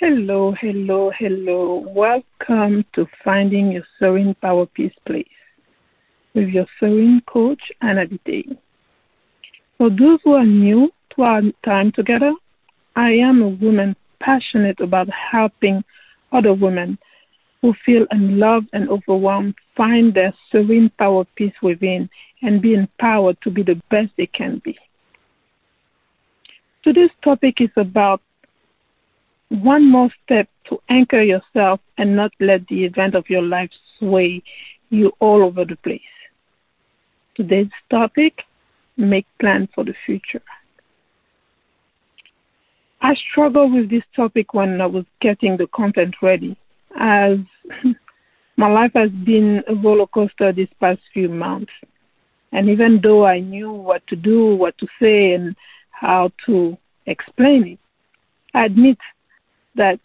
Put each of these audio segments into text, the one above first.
Hello, hello, hello. Welcome to Finding Your Serene Power Peace Place with your Serene coach, Anna Day. For those who are new to our time together, I am a woman passionate about helping other women who feel unloved and overwhelmed find their serene power peace within and be empowered to be the best they can be. Today's topic is about one more step to anchor yourself and not let the event of your life sway you all over the place. Today's topic make plans for the future. I struggled with this topic when I was getting the content ready, as my life has been a roller coaster these past few months. And even though I knew what to do, what to say, and how to explain it, I admit that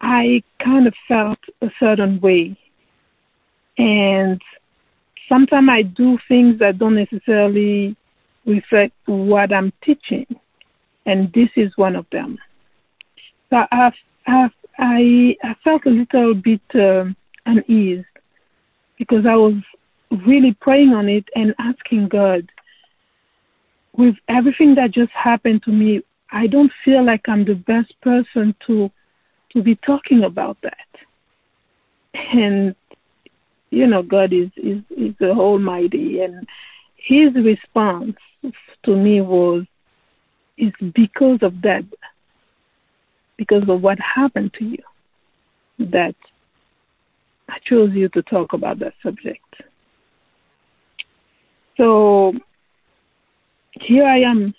I kind of felt a certain way. And sometimes I do things that don't necessarily reflect what I'm teaching. And this is one of them. So I've, I've, I, I felt a little bit um, unease because I was really praying on it and asking God, with everything that just happened to me, I don't feel like I'm the best person to to be talking about that. And you know, God is is is the Almighty, and His response to me was, "Is because of that, because of what happened to you, that I chose you to talk about that subject." So here I am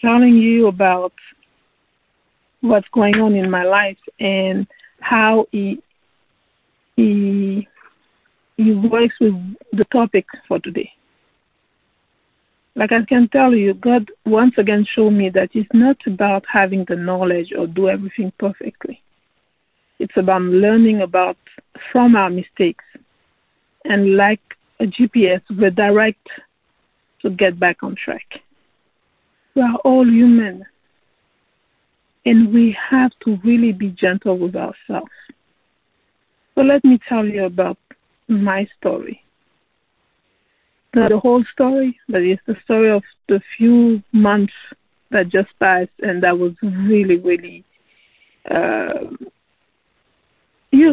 telling you about what's going on in my life and how he he he works with the topic for today. Like I can tell you, God once again showed me that it's not about having the knowledge or do everything perfectly. It's about learning about from our mistakes and like a GPS redirect to get back on track. We are all human and we have to really be gentle with ourselves. So let me tell you about my story. Not the whole story, but it's the story of the few months that just passed, and that was really, really uh,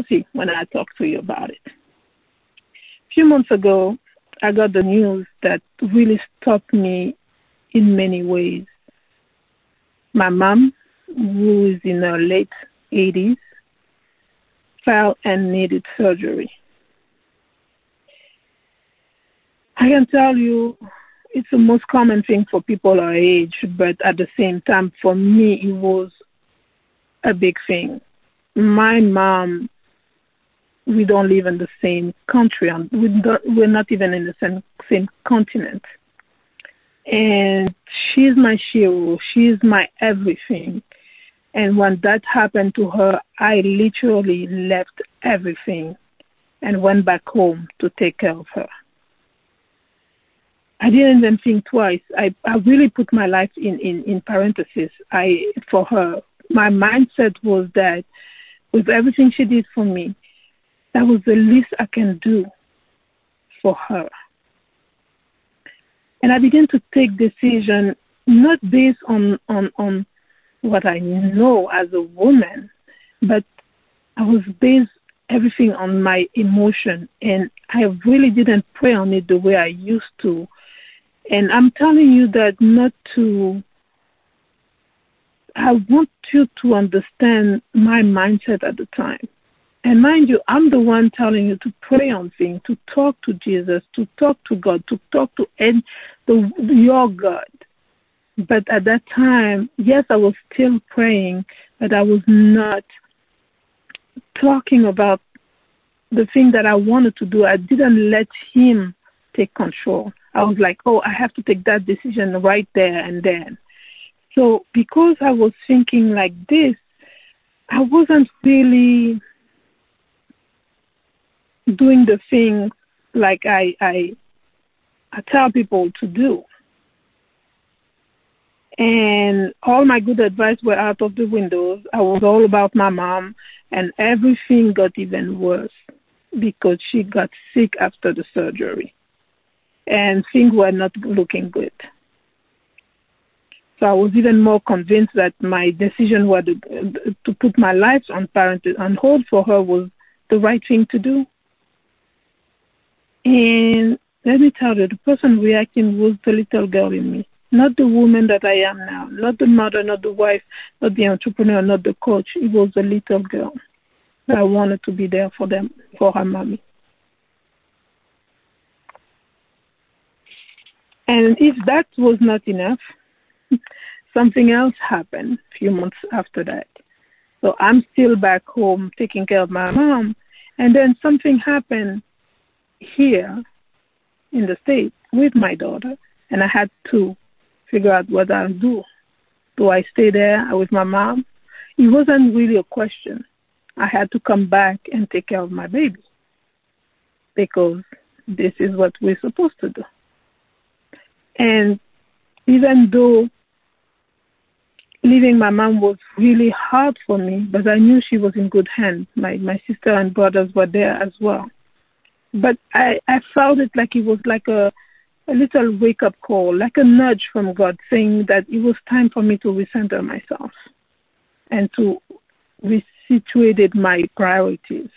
see when I talk to you about it. A few months ago, I got the news that really stopped me in many ways. My mom, who is in her late 80s, fell and needed surgery. I can tell you it's the most common thing for people our age, but at the same time, for me, it was a big thing. My mom we don't live in the same country and we we're not even in the same same continent and she's my hero. She's my everything. And when that happened to her i literally left everything and went back home to take care of her. I didn't even think twice. I i really put my life in in in parentheses. I for her my mindset was that with everything she did for me that was the least I can do for her. And I began to take decision not based on, on, on what I know as a woman, but I was based everything on my emotion and I really didn't pray on it the way I used to. And I'm telling you that not to I want you to understand my mindset at the time. And mind you, I'm the one telling you to pray on things, to talk to Jesus, to talk to God, to talk to and the, your God. But at that time, yes, I was still praying, but I was not talking about the thing that I wanted to do. I didn't let Him take control. I was like, oh, I have to take that decision right there and then. So because I was thinking like this, I wasn't really doing the things like I, I, I tell people to do. and all my good advice were out of the windows. I was all about my mom, and everything got even worse because she got sick after the surgery, and things were not looking good. So I was even more convinced that my decision to, to put my life on parenting on hold for her was the right thing to do. And let me tell you, the person reacting was the little girl in me, not the woman that I am now, not the mother, not the wife, not the entrepreneur, not the coach. It was the little girl that I wanted to be there for them, for her mommy. And if that was not enough, something else happened a few months after that. So I'm still back home taking care of my mom. And then something happened here in the States with my daughter. And I had to figure out what I'll do. Do I stay there with my mom? It wasn't really a question. I had to come back and take care of my baby because this is what we're supposed to do. And even though leaving my mom was really hard for me, but I knew she was in good hands. My my sister and brothers were there as well. But I, I felt it like it was like a a little wake up call, like a nudge from God saying that it was time for me to recenter myself and to resituate my priorities.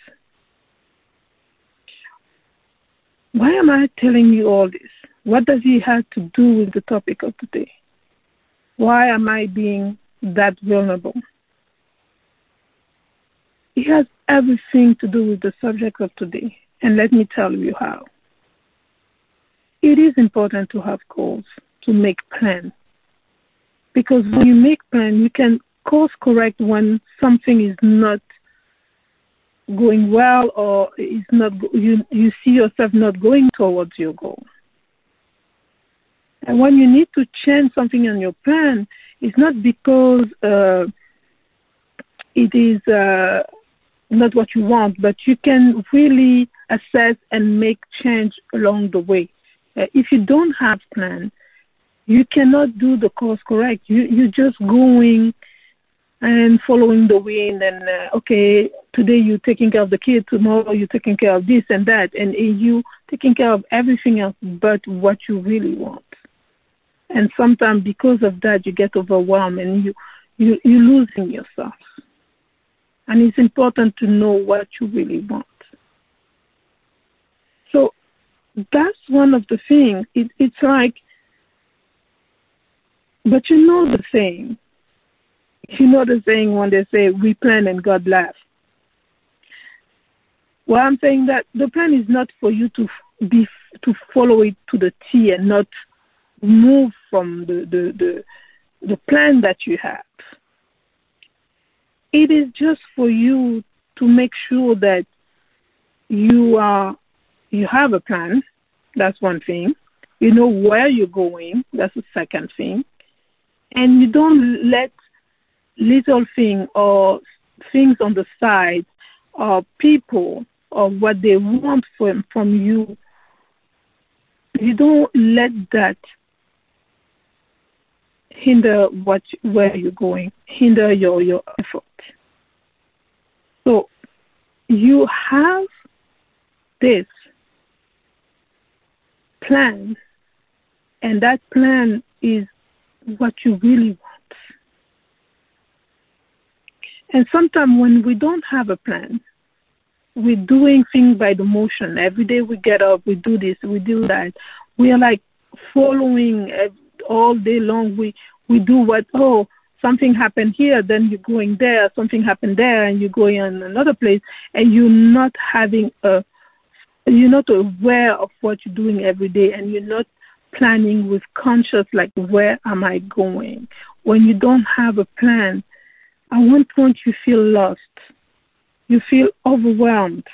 Why am I telling you all this? What does it have to do with the topic of today? Why am I being that vulnerable? It has everything to do with the subject of today, and let me tell you how. It is important to have goals, to make plans, because when you make plans, you can course correct when something is not going well or is not you you see yourself not going towards your goal. And when you need to change something on your plan, it's not because uh, it is uh, not what you want, but you can really assess and make change along the way. Uh, if you don't have plan, you cannot do the course correct. You you're just going and following the wind and uh, okay today you're taking care of the kid tomorrow you're taking care of this and that and you taking care of everything else but what you really want and sometimes because of that you get overwhelmed and you you you're losing yourself and it's important to know what you really want. So that's one of the things it, it's like but you know the saying. You know the saying when they say we plan and god laughs well i'm saying that the plan is not for you to be to follow it to the t and not move from the, the, the, the plan that you have. It is just for you to make sure that you are you have a plan. That's one thing. You know where you're going. That's the second thing. And you don't let little thing or things on the side or people or what they want from from you. You don't let that hinder what where you're going, hinder your your effort. So you have this plan, and that plan is what you really want. And sometimes when we don't have a plan, we're doing things by the motion. Every day we get up, we do this, we do that. We are like following all day long we we do what oh something happened here then you're going there something happened there and you're going in another place and you're not having a you're not aware of what you're doing every day and you're not planning with conscious like where am i going? When you don't have a plan at one point you feel lost. You feel overwhelmed.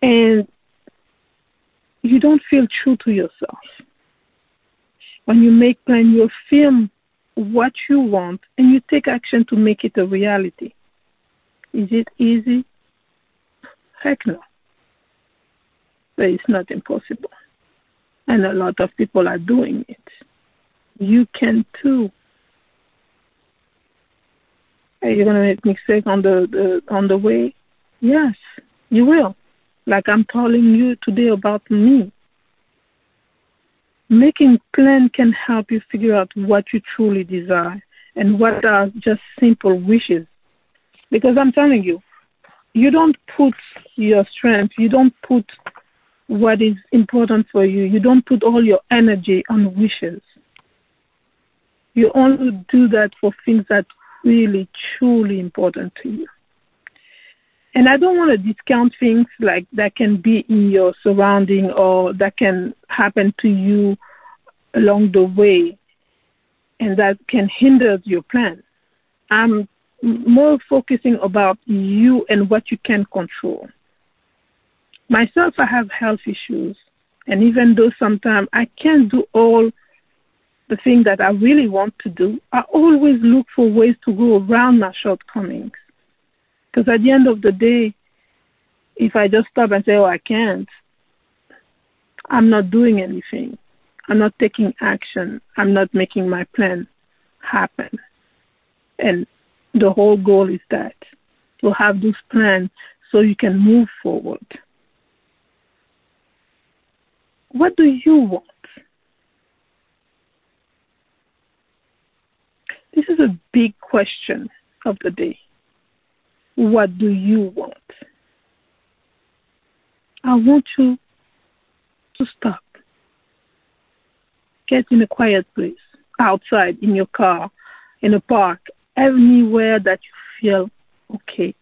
And you don't feel true to yourself. When you make plan, you film what you want and you take action to make it a reality. Is it easy? Heck no. But it's not impossible. And a lot of people are doing it. You can too. Are you gonna make mistake on the, the on the way? Yes, you will. Like I'm telling you today about me. Making plan can help you figure out what you truly desire and what are just simple wishes. Because I'm telling you, you don't put your strength, you don't put what is important for you, you don't put all your energy on wishes. You only do that for things that really truly important to you. And I don't want to discount things like that can be in your surrounding or that can happen to you along the way and that can hinder your plan. I'm more focusing about you and what you can control. Myself, I have health issues. And even though sometimes I can't do all the things that I really want to do, I always look for ways to go around my shortcomings. Because at the end of the day, if I just stop and say, oh, I can't, I'm not doing anything. I'm not taking action. I'm not making my plan happen. And the whole goal is that to have this plan so you can move forward. What do you want? This is a big question of the day. What do you want? I want you to stop. Get in a quiet place, outside, in your car, in a park, anywhere that you feel okay.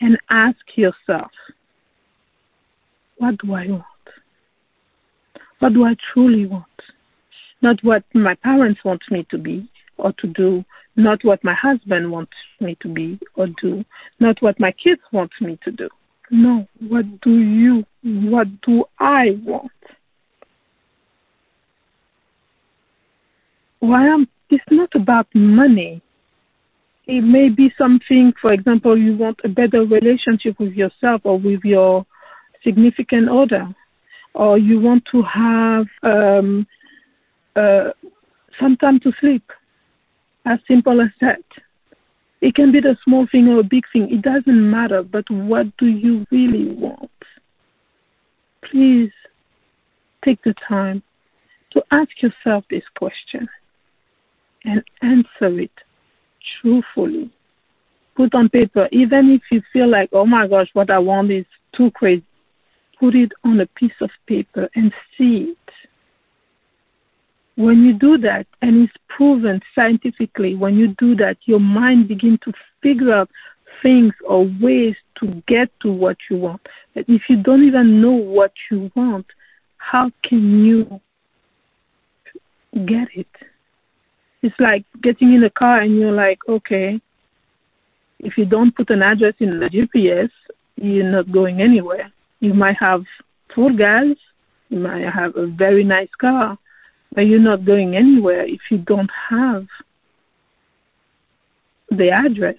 And ask yourself, what do I want? What do I truly want? Not what my parents want me to be or to do, not what my husband wants me to be or do, not what my kids want me to do. No, what do you, what do I want? Why am, it's not about money. It may be something, for example, you want a better relationship with yourself or with your significant other, or you want to have um, uh, some time to sleep as simple as that. It can be the small thing or a big thing. It doesn't matter. But what do you really want? Please take the time to ask yourself this question and answer it truthfully. Put on paper, even if you feel like, oh my gosh, what I want is too crazy. Put it on a piece of paper and see it when you do that, and it's proven scientifically, when you do that, your mind begins to figure out things or ways to get to what you want. But if you don't even know what you want, how can you get it? It's like getting in a car and you're like, okay, if you don't put an address in the GPS, you're not going anywhere. You might have full gas, you might have a very nice car, but you're not going anywhere if you don't have the address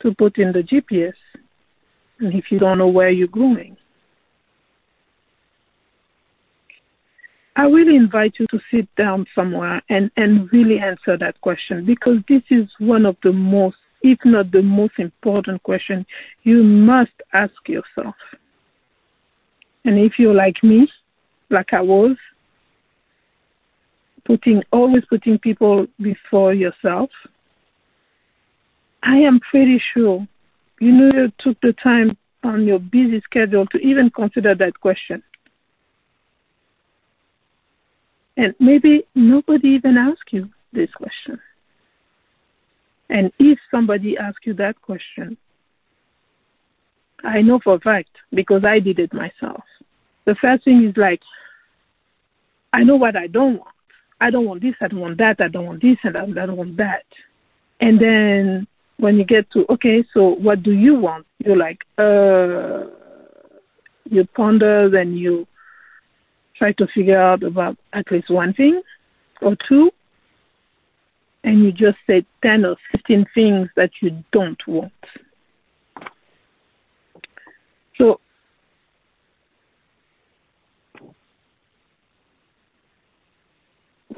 to put in the GPS and if you don't know where you're going. I really invite you to sit down somewhere and, and really answer that question because this is one of the most, if not the most important question you must ask yourself. And if you're like me, like I was, putting always putting people before yourself. I am pretty sure you know you took the time on your busy schedule to even consider that question. And maybe nobody even asked you this question. And if somebody asks you that question, I know for a fact because I did it myself. The first thing is like, I know what I don't want. I don't want this, I don't want that, I don't want this, and I don't want that. And then when you get to, okay, so what do you want? You're like, uh, you ponder, then you try to figure out about at least one thing or two, and you just say 10 or 15 things that you don't want. So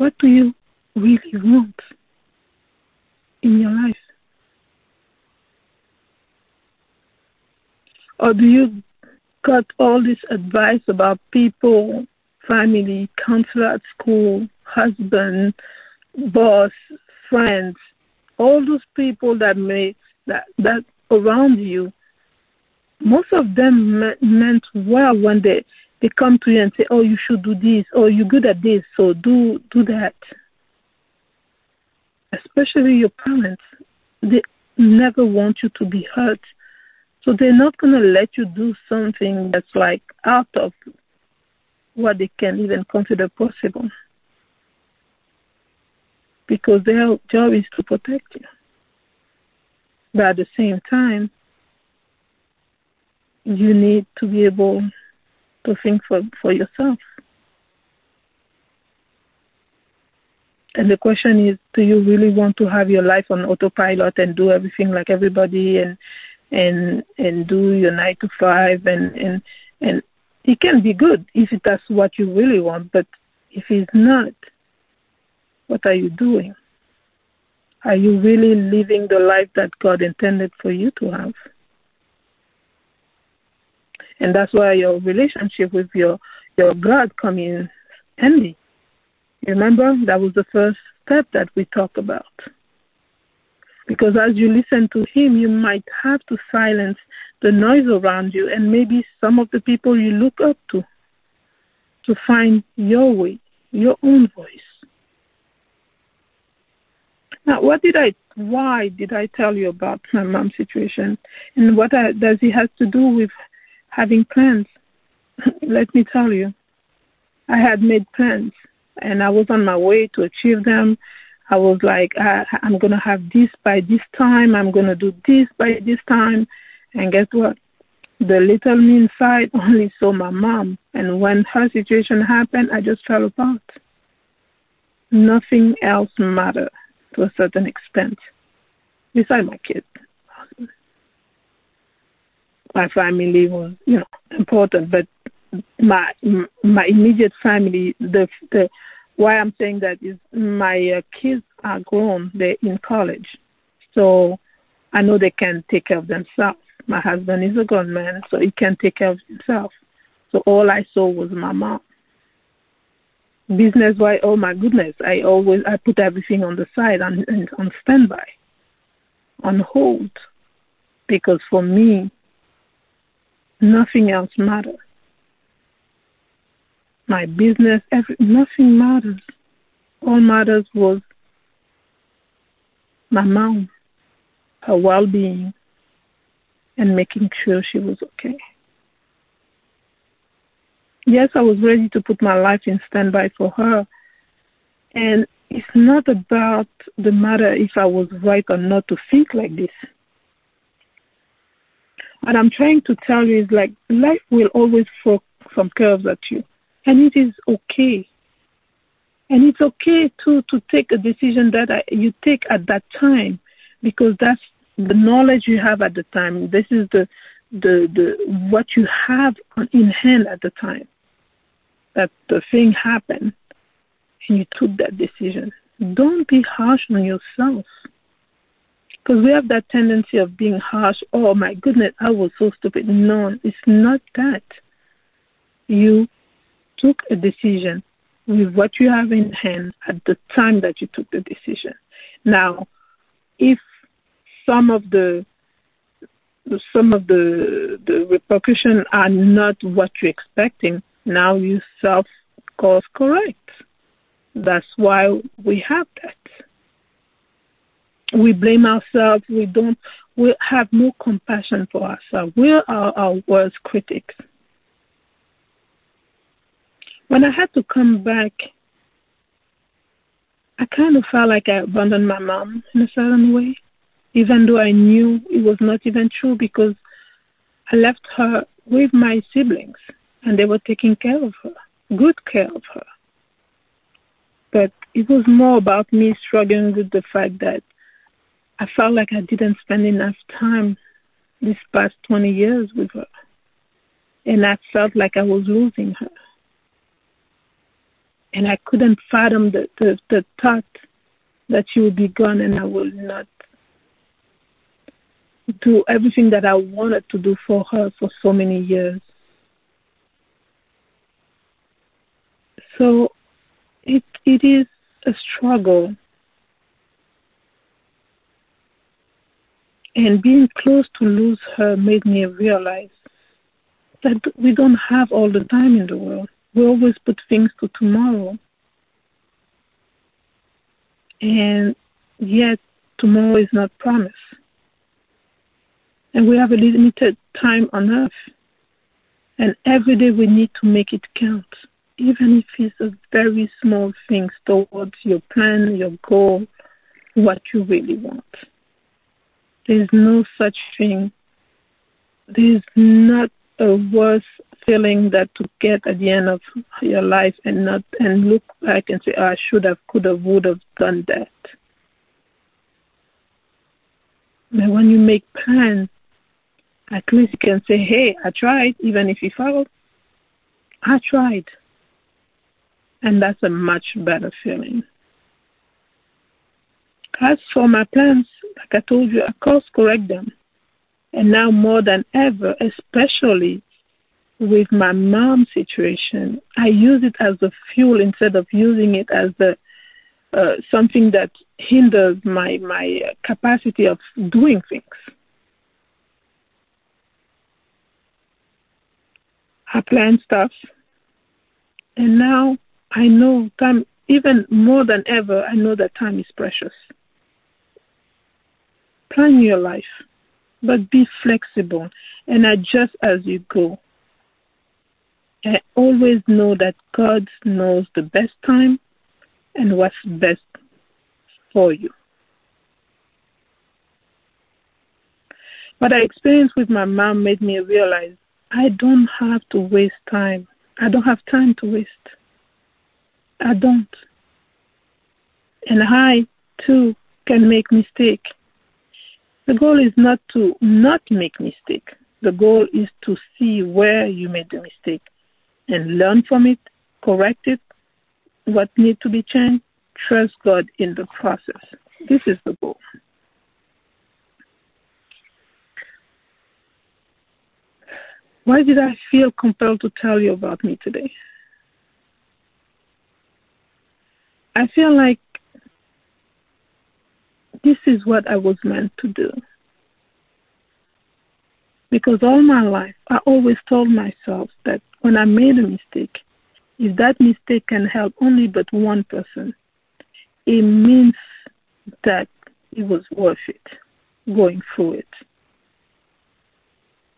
what do you really want in your life? Or do you got all this advice about people, family, counselor at school, husband, boss, friends, all those people that may that that around you, most of them me- meant well when they they come to you and say, "Oh, you should do this," or "You're good at this, so do do that." Especially your parents, they never want you to be hurt, so they're not going to let you do something that's like out of what they can even consider possible, because their job is to protect you. But at the same time, you need to be able to think for, for yourself. And the question is, do you really want to have your life on autopilot and do everything like everybody and and and do your nine to five and and and it can be good if that's what you really want, but if it's not, what are you doing? Are you really living the life that God intended for you to have? And that's why your relationship with your your God come in handy. Remember, that was the first step that we talked about. Because as you listen to Him, you might have to silence the noise around you and maybe some of the people you look up to to find your way, your own voice. Now, what did I, why did I tell you about my mom's situation? And what I, does it have to do with having plans? Let me tell you, I had made plans and I was on my way to achieve them. I was like, I, I'm going to have this by this time. I'm going to do this by this time. And guess what? The little me inside only saw my mom. And when her situation happened, I just fell apart. Nothing else mattered to a certain extent, besides my kids. My family was, you know, important, but my my immediate family, the the why I'm saying that is my uh, kids are grown, they're in college, so I know they can take care of themselves. My husband is a grown man, so he can take care of himself. So all I saw was my mom business wise oh my goodness i always i put everything on the side and, and on standby on hold because for me nothing else matters my business every, nothing matters all matters was my mom her well-being and making sure she was okay yes, I was ready to put my life in standby for her. And it's not about the matter if I was right or not to think like this. What I'm trying to tell you is like life will always throw some curves at you. And it is okay. And it's okay too to take a decision that I, you take at that time because that's the knowledge you have at the time. This is the the the what you have in hand at the time that the thing happened and you took that decision. Don't be harsh on yourself. Because we have that tendency of being harsh. Oh my goodness, I was so stupid. No, it's not that. You took a decision with what you have in hand at the time that you took the decision. Now, if some of the some of the the repercussions are not what you're expecting, now you self course correct. That's why we have that. We blame ourselves. We don't. We have no compassion for ourselves. We are our worst critics. When I had to come back, I kind of felt like I abandoned my mom in a certain way, even though I knew it was not even true because I left her with my siblings and they were taking care of her, good care of her. But it was more about me struggling with the fact that I felt like I didn't spend enough time this past 20 years with her. And I felt like I was losing her. And I couldn't fathom the, the, the thought that she would be gone and I will not do everything that I wanted to do for her for so many years. So it it is a struggle. And being close to lose her made me realize that we don't have all the time in the world. We always put things to tomorrow. And yet, tomorrow is not promised. And we have a limited time on earth. And every day we need to make it count, even if it's a very small thing towards your plan, your goal, what you really want. There's no such thing. There's not a worse feeling that to get at the end of your life and not and look back and say, oh, I should have, could have, would have done that. But when you make plans, at least you can say, hey, I tried, even if you failed. I tried. And that's a much better feeling. As for my plans, like I told you, I course correct them. And now more than ever, especially with my mom's situation, I use it as a fuel instead of using it as the uh, something that hinders my my capacity of doing things. I plan stuff, and now I know time even more than ever. I know that time is precious. Plan your life, but be flexible and adjust as you go. I always know that God knows the best time and what's best for you. What I experienced with my mom made me realize I don't have to waste time. I don't have time to waste. I don't. And I, too, can make mistake. The goal is not to not make mistake. The goal is to see where you made the mistake and learn from it, correct it, what needs to be changed, trust God in the process. This is the goal. Why did I feel compelled to tell you about me today? I feel like this is what I was meant to do. Because all my life, I always told myself that when I made a mistake, if that mistake can help only but one person, it means that it was worth it going through it.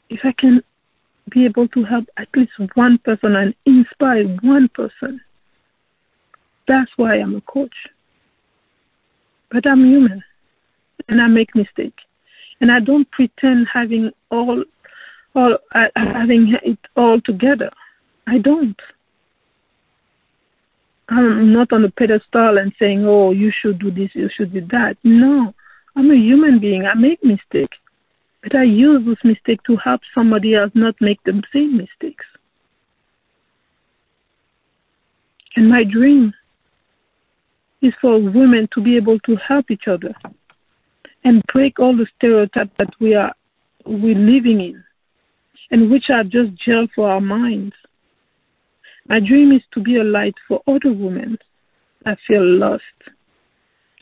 If I can be able to help at least one person and inspire one person, that's why I'm a coach. But I'm human and I make mistakes. And I don't pretend having all all uh, having it all together. I don't. I'm not on a pedestal and saying, "Oh, you should do this, you should do that." No, I'm a human being. I make mistakes, but I use those mistakes to help somebody else not make the same mistakes. And my dream is for women to be able to help each other and break all the stereotypes that we are we living in and which are just jail for our minds. My dream is to be a light for other women that feel lost,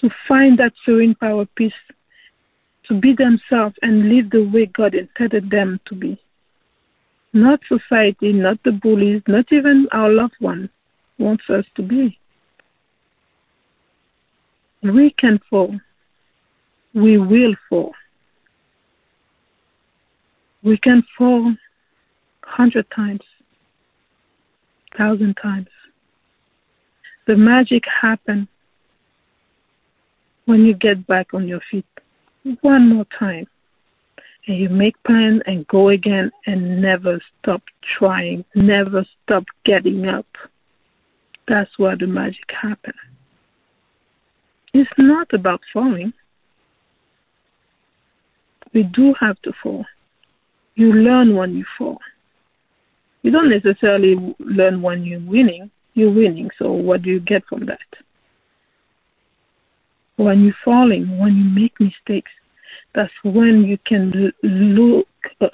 to find that serene power peace, to be themselves and live the way God intended them to be. Not society, not the bullies, not even our loved ones wants us to be. We can fall. We will fall. We can fall hundred times, thousand times. The magic happens when you get back on your feet one more time and you make plans and go again and never stop trying, never stop getting up. That's where the magic happens. It's not about falling. We do have to fall. You learn when you fall. You don't necessarily learn when you're winning. you're winning. So what do you get from that? When you're falling, when you make mistakes, that's when you can look uh,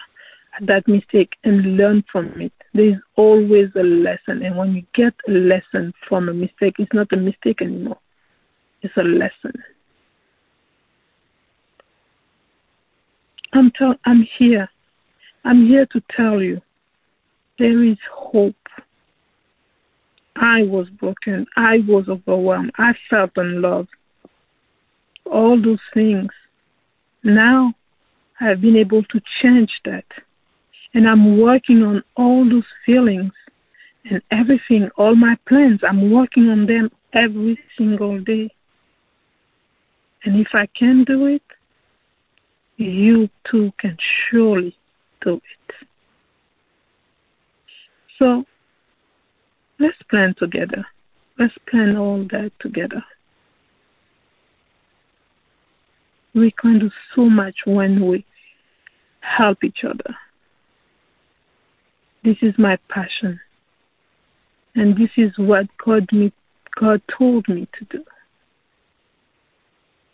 at that mistake and learn from it. There's always a lesson, and when you get a lesson from a mistake, it's not a mistake anymore. It's a lesson. I'm tell- I'm here. I'm here to tell you there is hope. I was broken. I was overwhelmed. I felt unloved. All those things. Now I've been able to change that. And I'm working on all those feelings and everything, all my plans. I'm working on them every single day. And if I can do it, you too can surely do it. So let's plan together. Let's plan all that together. We can do so much when we help each other. This is my passion. And this is what God, me, God told me to do.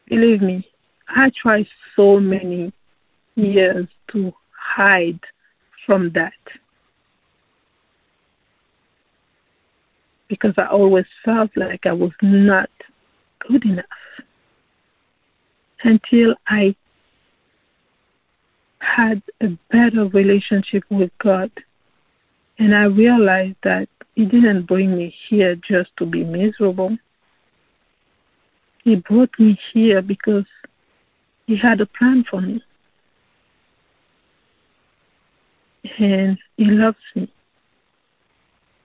Believe me, I tried so many years to hide from that. Because I always felt like I was not good enough. Until I had a better relationship with God. And I realized that He didn't bring me here just to be miserable. He brought me here because he had a plan for me. And He loves me.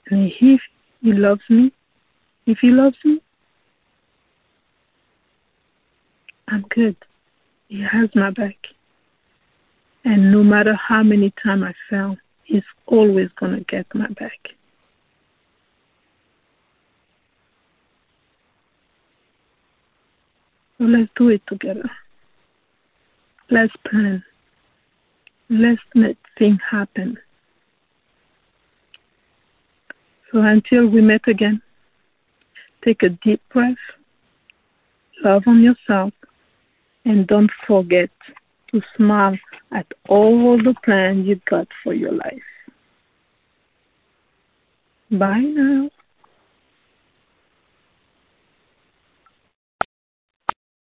And if He loves me, if He loves me, I'm good. He has my back. And no matter how many times I fell, He's always going to get my back. So let's do it together. Let's plan. Let's make things happen. So until we meet again, take a deep breath, love on yourself, and don't forget to smile at all the plans you've got for your life. Bye now.